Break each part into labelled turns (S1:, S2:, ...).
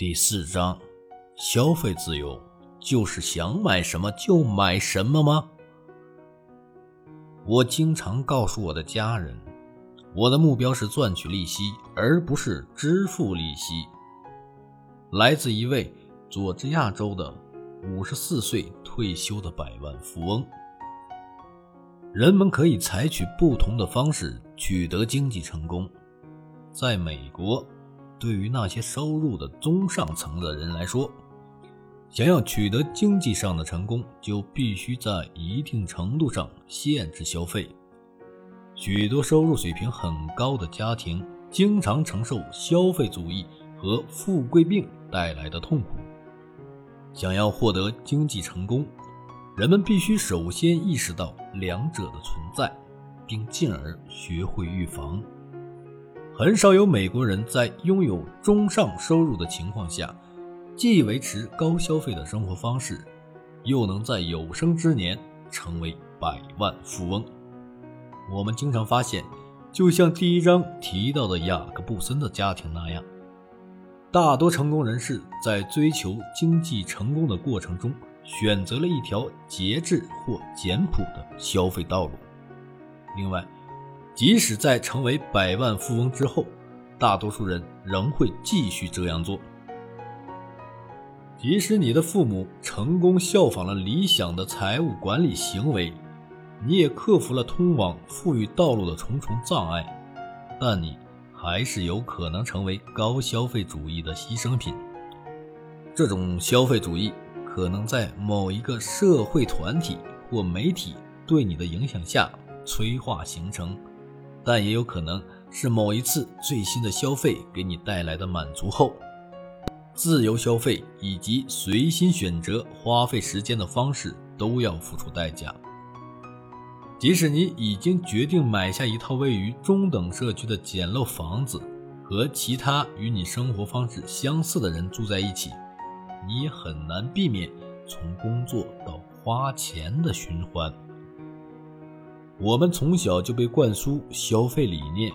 S1: 第四章，消费自由就是想买什么就买什么吗？我经常告诉我的家人，我的目标是赚取利息，而不是支付利息。来自一位佐治亚州的五十四岁退休的百万富翁。人们可以采取不同的方式取得经济成功，在美国。对于那些收入的中上层的人来说，想要取得经济上的成功，就必须在一定程度上限制消费。许多收入水平很高的家庭经常承受消费主义和富贵病带来的痛苦。想要获得经济成功，人们必须首先意识到两者的存在，并进而学会预防。很少有美国人在拥有中上收入的情况下，既维持高消费的生活方式，又能在有生之年成为百万富翁。我们经常发现，就像第一章提到的雅各布森的家庭那样，大多成功人士在追求经济成功的过程中，选择了一条节制或简朴的消费道路。另外，即使在成为百万富翁之后，大多数人仍会继续这样做。即使你的父母成功效仿了理想的财务管理行为，你也克服了通往富裕道路的重重障碍，但你还是有可能成为高消费主义的牺牲品。这种消费主义可能在某一个社会团体或媒体对你的影响下催化形成。但也有可能是某一次最新的消费给你带来的满足后，自由消费以及随心选择花费时间的方式都要付出代价。即使你已经决定买下一套位于中等社区的简陋房子，和其他与你生活方式相似的人住在一起，你也很难避免从工作到花钱的循环。我们从小就被灌输消费理念，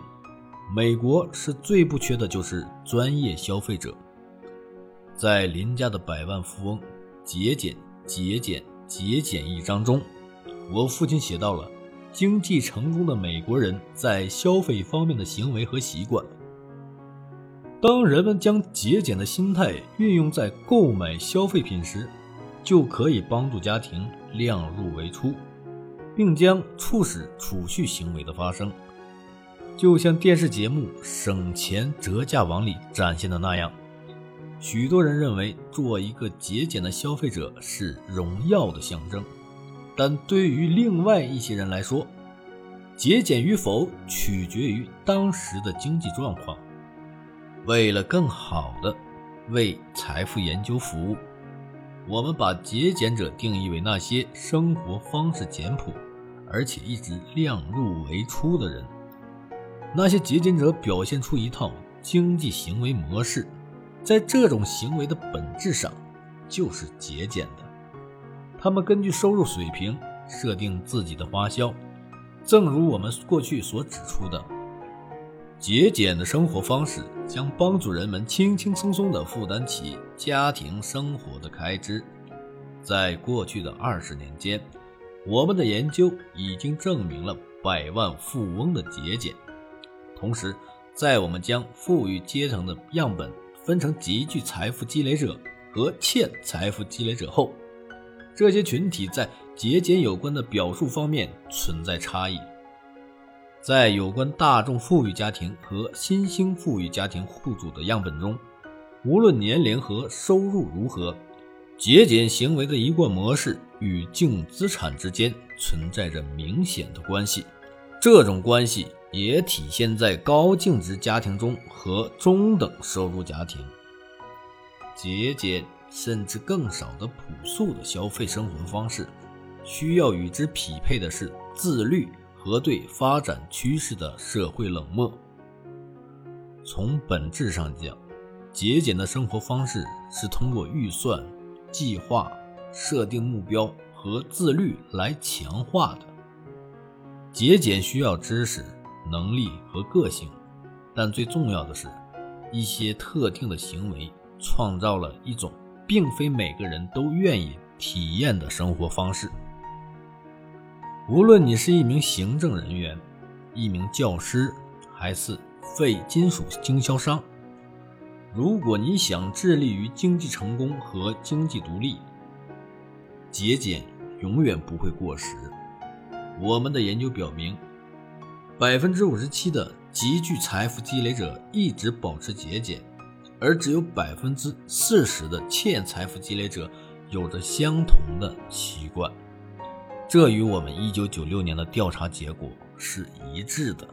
S1: 美国是最不缺的就是专业消费者。在林家的百万富翁节俭、节俭、节俭一章中，我父亲写到了经济成功的美国人在消费方面的行为和习惯。当人们将节俭的心态运用在购买消费品时，就可以帮助家庭量入为出。并将促使储蓄行为的发生，就像电视节目《省钱折价王》里展现的那样。许多人认为做一个节俭的消费者是荣耀的象征，但对于另外一些人来说，节俭与否取决于当时的经济状况。为了更好的为财富研究服务，我们把节俭者定义为那些生活方式简朴。而且一直量入为出的人，那些节俭者表现出一套经济行为模式，在这种行为的本质上就是节俭的。他们根据收入水平设定自己的花销，正如我们过去所指出的，节俭的生活方式将帮助人们轻轻松松地负担起家庭生活的开支。在过去的二十年间。我们的研究已经证明了百万富翁的节俭。同时，在我们将富裕阶层的样本分成极具财富积累者和欠财富积累者后，这些群体在节俭有关的表述方面存在差异。在有关大众富裕家庭和新兴富裕家庭户主的样本中，无论年龄和收入如何。节俭行为的一贯模式与净资产之间存在着明显的关系，这种关系也体现在高净值家庭中和中等收入家庭。节俭甚至更少的朴素的消费生活方式，需要与之匹配的是自律和对发展趋势的社会冷漠。从本质上讲，节俭的生活方式是通过预算。计划、设定目标和自律来强化的节俭需要知识、能力和个性，但最重要的是，一些特定的行为创造了一种并非每个人都愿意体验的生活方式。无论你是一名行政人员、一名教师，还是废金属经销商，如果你想致力于经济成功和经济独立，节俭永远不会过时。我们的研究表明，百分之五十七的极具财富积累者一直保持节俭，而只有百分之四十的欠财富积累者有着相同的习惯。这与我们一九九六年的调查结果是一致的。